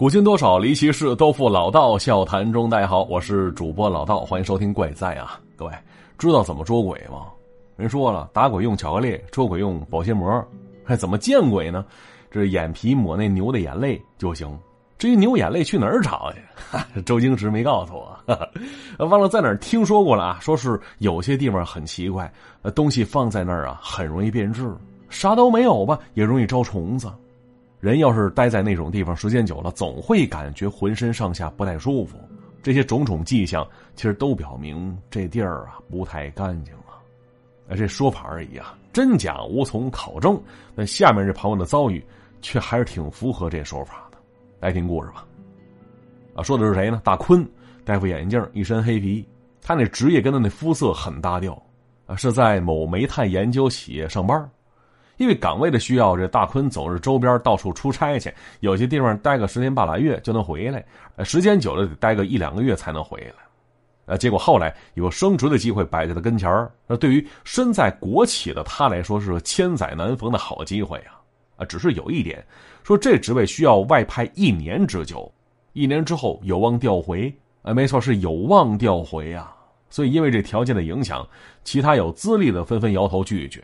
古今多少离奇事，都付老道笑谈中。大家好，我是主播老道，欢迎收听怪哉啊！各位知道怎么捉鬼吗？人说了，打鬼用巧克力，捉鬼用保鲜膜。还怎么见鬼呢？这眼皮抹那牛的眼泪就行。至于牛眼泪去哪儿找去？周星驰没告诉我，忘了在哪儿听说过了啊？说是有些地方很奇怪，东西放在那儿啊，很容易变质，啥都没有吧，也容易招虫子。人要是待在那种地方时间久了，总会感觉浑身上下不太舒服。这些种种迹象，其实都表明这地儿啊不太干净啊。这说法而已啊，真假无从考证。那下面这朋友的遭遇，却还是挺符合这说法的。来听故事吧。啊，说的是谁呢？大坤，戴副眼镜，一身黑皮。他那职业跟他那肤色很搭调啊，是在某煤炭研究企业上班。因为岗位的需要，这大坤总是周边到处出差去，有些地方待个十天半拉月就能回来，时间久了得待个一两个月才能回来。呃，结果后来有升职的机会摆在他跟前儿，那对于身在国企的他来说是千载难逢的好机会啊！啊，只是有一点，说这职位需要外派一年之久，一年之后有望调回。啊，没错，是有望调回啊！所以因为这条件的影响，其他有资历的纷纷摇头拒绝。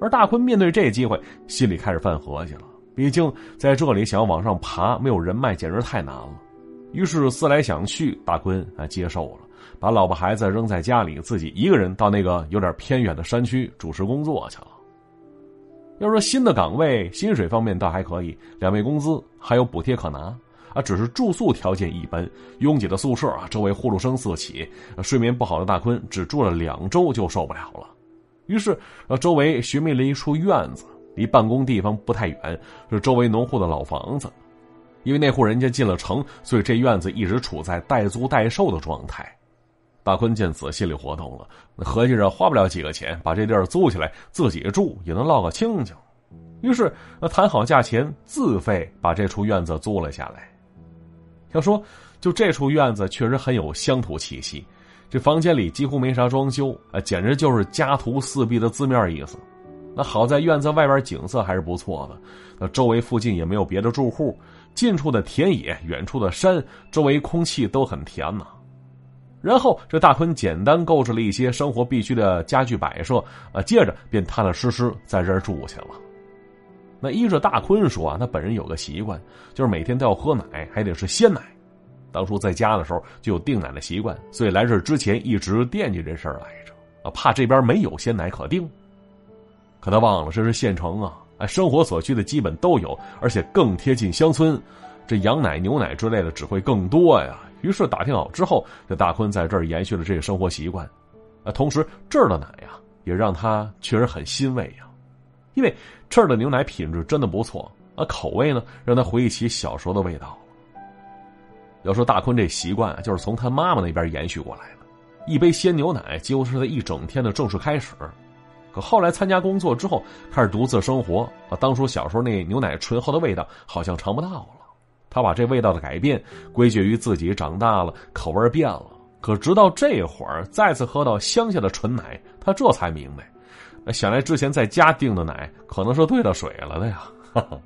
而大坤面对这机会，心里开始犯合计了。毕竟在这里想要往上爬，没有人脉简直太难了。于是思来想去，大坤啊接受了，把老婆孩子扔在家里，自己一个人到那个有点偏远的山区主持工作去了。要说新的岗位，薪水方面倒还可以，两位工资还有补贴可拿啊，只是住宿条件一般，拥挤的宿舍啊，周围呼噜声四起，睡眠不好的大坤只住了两周就受不了了。于是，呃，周围寻觅了一处院子，离办公地方不太远，是周围农户的老房子。因为那户人家进了城，所以这院子一直处在待租待售的状态。大坤见此，心里活动了，合计着花不了几个钱，把这地儿租起来，自己住也能落个清净。于是，谈好价钱，自费把这处院子租了下来。要说，就这处院子确实很有乡土气息。这房间里几乎没啥装修啊，简直就是家徒四壁的字面意思。那好在院子外边景色还是不错的，那周围附近也没有别的住户，近处的田野、远处的山，周围空气都很甜呐。然后这大坤简单购置了一些生活必需的家具摆设啊，接着便踏踏实实在这儿住去了。那依着大坤说啊，他本人有个习惯，就是每天都要喝奶，还得是鲜奶。当初在家的时候就有订奶的习惯，所以来这之前一直惦记这事儿来着啊，怕这边没有鲜奶可订。可他忘了这是县城啊，哎，生活所需的基本都有，而且更贴近乡村，这羊奶、牛奶之类的只会更多呀。于是打听好之后，这大坤在这儿延续了这个生活习惯，啊，同时这儿的奶呀也让他确实很欣慰呀，因为这儿的牛奶品质真的不错啊，口味呢让他回忆起小时候的味道。要说大坤这习惯，就是从他妈妈那边延续过来的。一杯鲜牛奶几乎是他一整天的正式开始。可后来参加工作之后，开始独自生活啊，当初小时候那牛奶醇厚的味道好像尝不到了。他把这味道的改变归结于自己长大了，口味变了。可直到这会儿再次喝到乡下的纯奶，他这才明白，想来之前在家订的奶可能是兑了水了的呀。哈哈。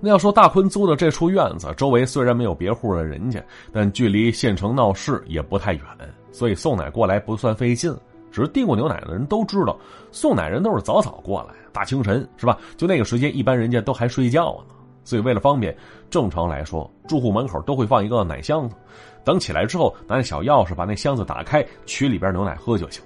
那要说大坤租的这处院子，周围虽然没有别户的人家，但距离县城闹市也不太远，所以送奶过来不算费劲。只是订过牛奶的人都知道，送奶人都是早早过来，大清晨是吧？就那个时间，一般人家都还睡觉呢。所以为了方便，正常来说，住户门口都会放一个奶箱子，等起来之后，拿那小钥匙把那箱子打开，取里边牛奶喝就行。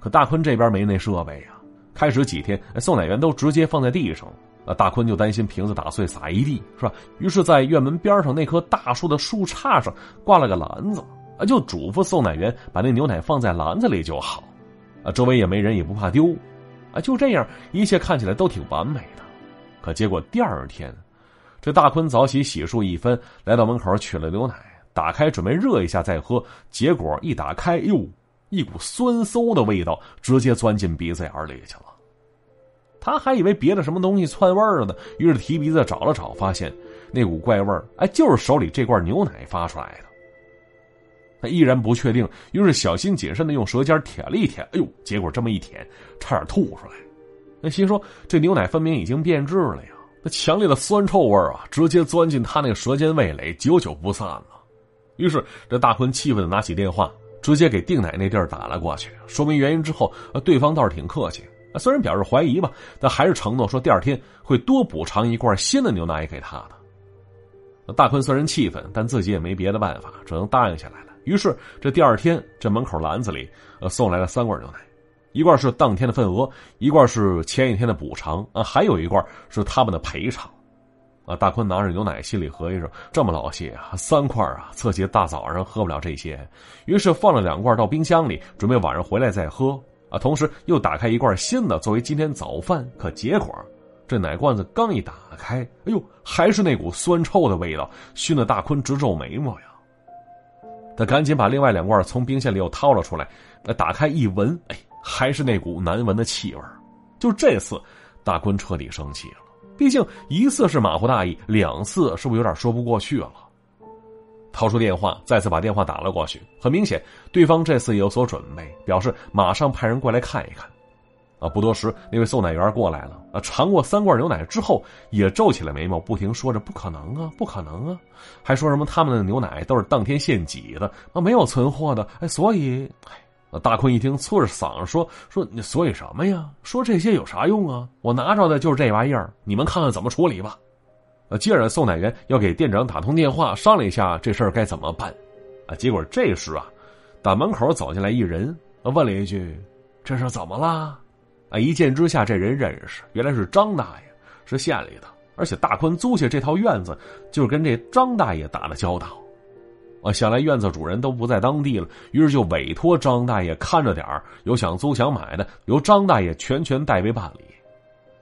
可大坤这边没那设备呀，开始几天，送奶员都直接放在地上。啊，大坤就担心瓶子打碎洒一地，是吧？于是，在院门边上那棵大树的树杈上挂了个篮子，啊，就嘱咐送奶员把那牛奶放在篮子里就好。啊，周围也没人，也不怕丢，啊，就这样，一切看起来都挺完美的。可结果第二天，这大坤早起洗漱一番，来到门口取了牛奶，打开准备热一下再喝，结果一打开，哟，一股酸馊的味道直接钻进鼻子眼里去了。他还以为别的什么东西窜味儿了呢，于是提鼻子找了找，发现那股怪味儿，哎，就是手里这罐牛奶发出来的。他依然不确定，于是小心谨慎的用舌尖舔了一舔，哎呦，结果这么一舔，差点吐出来。那心说这牛奶分明已经变质了呀，那强烈的酸臭味啊，直接钻进他那个舌尖味蕾，久久不散了。于是这大坤气愤的拿起电话，直接给定奶那地儿打了过去，说明原因之后，对方倒是挺客气，虽然表示怀疑吧，但还是承诺说第二天会多补偿一罐新的牛奶给他的。大坤虽然气愤，但自己也没别的办法，只能答应下来了。于是这第二天，这门口篮子里呃送来了三罐牛奶，一罐是当天的份额，一罐是前一天的补偿啊，还有一罐是他们的赔偿。啊，大坤拿着牛奶，心里合计着：这么老些啊，三块啊，自己大早上喝不了这些。于是放了两罐到冰箱里，准备晚上回来再喝。啊，同时又打开一罐新的作为今天早饭。可结果，这奶罐子刚一打开，哎呦，还是那股酸臭的味道，熏得大坤直皱眉毛呀。他赶紧把另外两罐从冰箱里又掏了出来，打开一闻，哎，还是那股难闻的气味。就这次，大坤彻底生气了。毕竟一次是马虎大意，两次是不是有点说不过去了？掏出电话，再次把电话打了过去。很明显，对方这次有所准备，表示马上派人过来看一看。啊，不多时，那位送奶员过来了。啊，尝过三罐牛奶之后，也皱起了眉毛，不停说着：“不可能啊，不可能啊！”还说什么他们的牛奶都是当天现挤的，啊，没有存货的。哎，所以，哎。大坤一听，粗着嗓子说：“说你所以什么呀？说这些有啥用啊？我拿着的就是这玩意儿，你们看看怎么处理吧。”接着送奶员要给店长打通电话，商量一下这事儿该怎么办。啊，结果这时啊，打门口走进来一人，问了一句：“这是怎么了？”啊，一见之下，这人认识，原来是张大爷，是县里的，而且大坤租下这套院子，就是跟这张大爷打的交道。啊，想来院子主人都不在当地了，于是就委托张大爷看着点有想租想买的，由张大爷全权代为办理。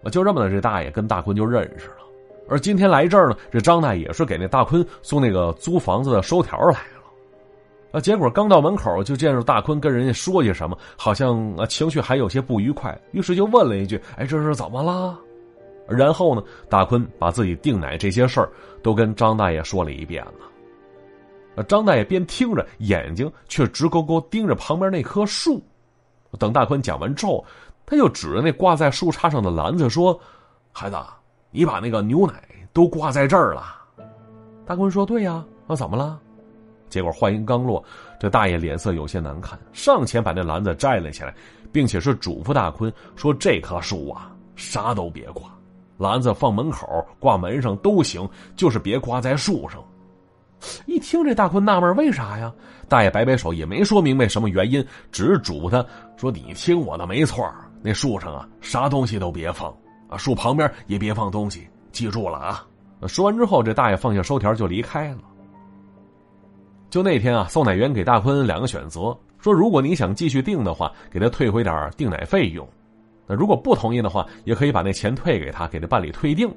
啊，就这么的，这大爷跟大坤就认识了。而今天来这儿呢，这张大爷是给那大坤送那个租房子的收条来了。啊，结果刚到门口就见着大坤跟人家说些什么，好像啊情绪还有些不愉快，于是就问了一句：“哎，这是怎么了？”然后呢，大坤把自己订奶这些事儿都跟张大爷说了一遍了。张大爷边听着，眼睛却直勾勾盯着旁边那棵树。等大坤讲完之后，他又指着那挂在树杈上的篮子说：“孩子，你把那个牛奶都挂在这儿了。”大坤说：“对呀，那怎么了？”结果话音刚落，这大爷脸色有些难看，上前把那篮子摘了起来，并且是嘱咐大坤说：“这棵树啊，啥都别挂，篮子放门口、挂门上都行，就是别挂在树上。”一听这大坤纳闷，为啥呀？大爷摆摆手，也没说明白什么原因，只是嘱咐他说：“你听我的，没错那树上啊，啥东西都别放啊，树旁边也别放东西，记住了啊。”说完之后，这大爷放下收条就离开了。就那天啊，送奶员给大坤两个选择，说如果你想继续订的话，给他退回点订奶费用；那如果不同意的话，也可以把那钱退给他，给他办理退订。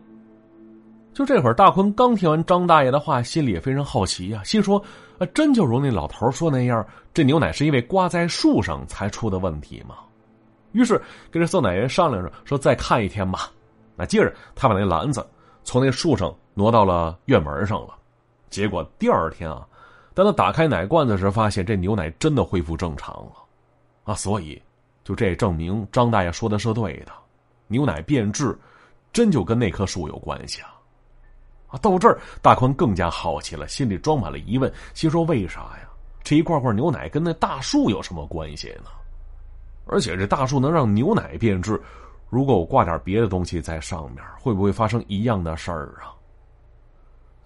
就这会儿，大坤刚听完张大爷的话，心里也非常好奇呀，心说：“啊，真就如那老头说那样，这牛奶是因为挂在树上才出的问题吗？”于是跟这送奶员商量着说：“再看一天吧。”那接着他把那篮子从那树上挪到了院门上了。结果第二天啊，当他打开奶罐子时，发现这牛奶真的恢复正常了。啊，所以就这证明张大爷说的是对的，牛奶变质真就跟那棵树有关系啊。到这儿，大宽更加好奇了，心里装满了疑问，心说：“为啥呀？这一罐罐牛奶跟那大树有什么关系呢？而且这大树能让牛奶变质，如果我挂点别的东西在上面，会不会发生一样的事儿啊？”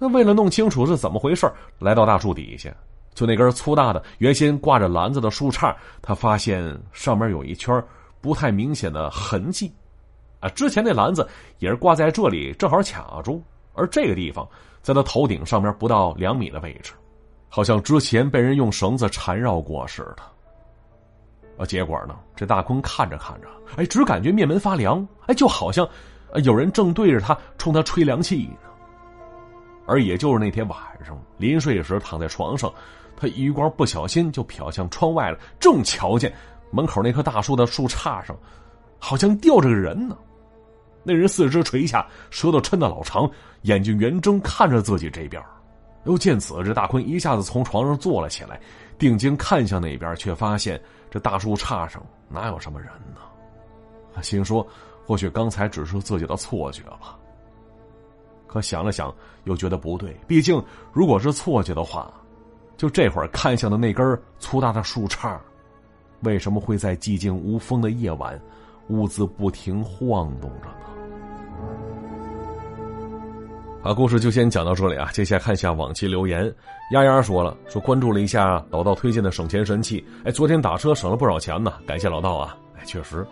那为了弄清楚是怎么回事，来到大树底下，就那根粗大的、原先挂着篮子的树杈，他发现上面有一圈不太明显的痕迹，啊，之前那篮子也是挂在这里，正好卡住。而这个地方，在他头顶上面不到两米的位置，好像之前被人用绳子缠绕过似的。啊，结果呢，这大坤看着看着，哎，只感觉面门发凉，哎，就好像有人正对着他冲他吹凉气呢。而也就是那天晚上临睡时躺在床上，他余光不小心就瞟向窗外了，正瞧见门口那棵大树的树杈上，好像吊着个人呢。那人四肢垂下，舌头抻得老长，眼睛圆睁，看着自己这边。又见此，这大坤一下子从床上坐了起来，定睛看向那边，却发现这大树杈上哪有什么人呢？心说，或许刚才只是自己的错觉吧。可想了想，又觉得不对。毕竟，如果是错觉的话，就这会儿看向的那根粗大的树杈，为什么会在寂静无风的夜晚，兀自不停晃动着呢？啊，故事就先讲到这里啊。接下来看一下往期留言。丫丫说了，说关注了一下老道推荐的省钱神器，哎，昨天打车省了不少钱呢，感谢老道啊。确实，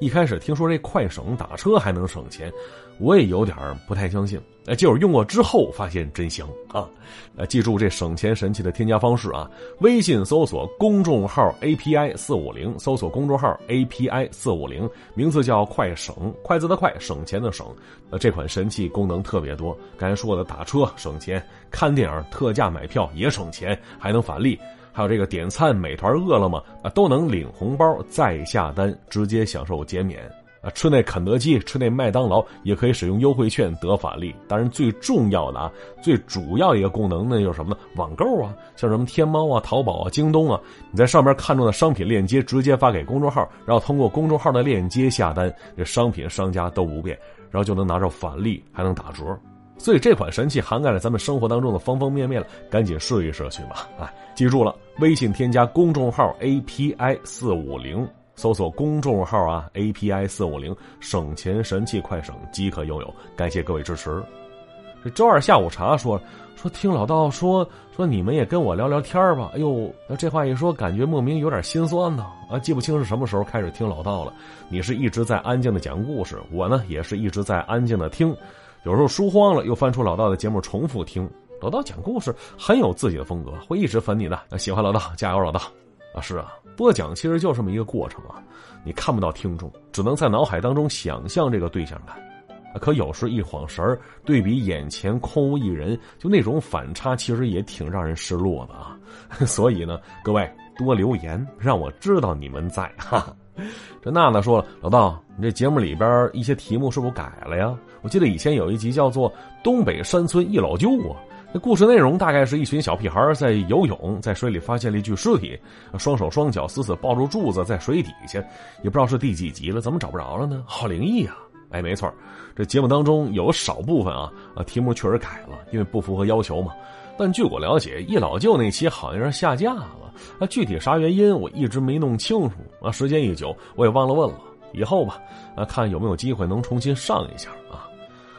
一开始听说这快省打车还能省钱。我也有点不太相信，哎，结果用过之后发现真香啊！呃，记住这省钱神器的添加方式啊，微信搜索公众号 API 四五零，搜索公众号 API 四五零，名字叫快省，快字的快，省钱的省。呃，这款神器功能特别多，刚才说的打车省钱，看电影特价买票也省钱，还能返利，还有这个点餐，美团、饿了么啊都能领红包，再下单直接享受减免。啊，吃那肯德基，吃那麦当劳，也可以使用优惠券得返利。当然，最重要的啊，最主要一个功能，那就是什么呢？网购啊，像什么天猫啊、淘宝啊、京东啊，你在上面看中的商品链接，直接发给公众号，然后通过公众号的链接下单，这商品商家都不变，然后就能拿着返利，还能打折。所以这款神器涵盖了咱们生活当中的方方面面了，赶紧试一试去吧！啊，记住了，微信添加公众号 API 四五零。搜索公众号啊，API 四五零省钱神器快省即可拥有，感谢各位支持。这周二下午茶说说听老道说说你们也跟我聊聊天吧。哎呦，这话一说，感觉莫名有点心酸呢。啊，记不清是什么时候开始听老道了。你是一直在安静的讲故事，我呢也是一直在安静的听。有时候书荒了，又翻出老道的节目重复听。老道讲故事很有自己的风格，会一直粉你的。喜欢老道，加油，老道。啊，是啊，播讲其实就这么一个过程啊，你看不到听众，只能在脑海当中想象这个对象感，可有时一晃神儿，对比眼前空无一人，就那种反差，其实也挺让人失落的啊。所以呢，各位多留言，让我知道你们在哈。这娜娜说了，老道，你这节目里边一些题目是不是改了呀？我记得以前有一集叫做《东北山村一老舅》啊。那故事内容大概是一群小屁孩在游泳，在水里发现了一具尸体，双手双脚死死抱住柱子在水底下，也不知道是第几集了，怎么找不着了呢？好灵异啊！哎，没错，这节目当中有少部分啊啊题目确实改了，因为不符合要求嘛。但据我了解，一老舅那期好像是下架了，那具体啥原因我一直没弄清楚啊。时间一久，我也忘了问了，以后吧，啊看有没有机会能重新上一下啊。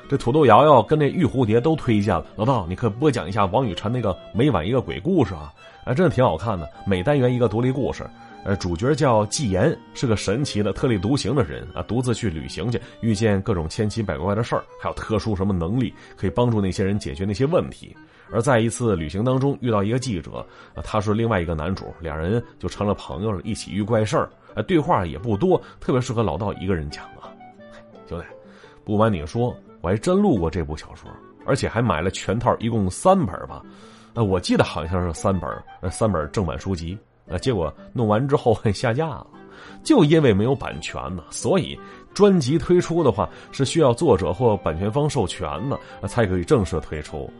这土豆瑶瑶跟那玉蝴蝶都推荐了，老道，你可以播讲一下王雨辰那个每晚一个鬼故事啊！啊，真的挺好看的，每单元一个独立故事。呃，主角叫纪言，是个神奇的特立独行的人啊，独自去旅行去，遇见各种千奇百怪的事儿，还有特殊什么能力，可以帮助那些人解决那些问题。而在一次旅行当中遇到一个记者，他是另外一个男主，两人就成了朋友了，一起遇怪事儿。呃，对话也不多，特别适合老道一个人讲啊。兄弟，不瞒你说。我还真录过这部小说，而且还买了全套，一共三本吧。呃，我记得好像是三本，呃，三本正版书籍。呃，结果弄完之后下架了，就因为没有版权呢。所以专辑推出的话，是需要作者或版权方授权的，才可以正式推出。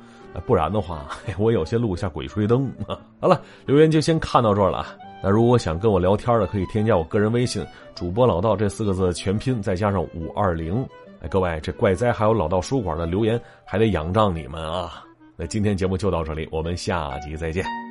不然的话，我有些录下《鬼吹灯》。好了，留言就先看到这儿了。那如果想跟我聊天的，可以添加我个人微信“主播老道”这四个字全拼，再加上五二零。各位，这怪哉还有老道书馆的留言还得仰仗你们啊！那今天节目就到这里，我们下集再见。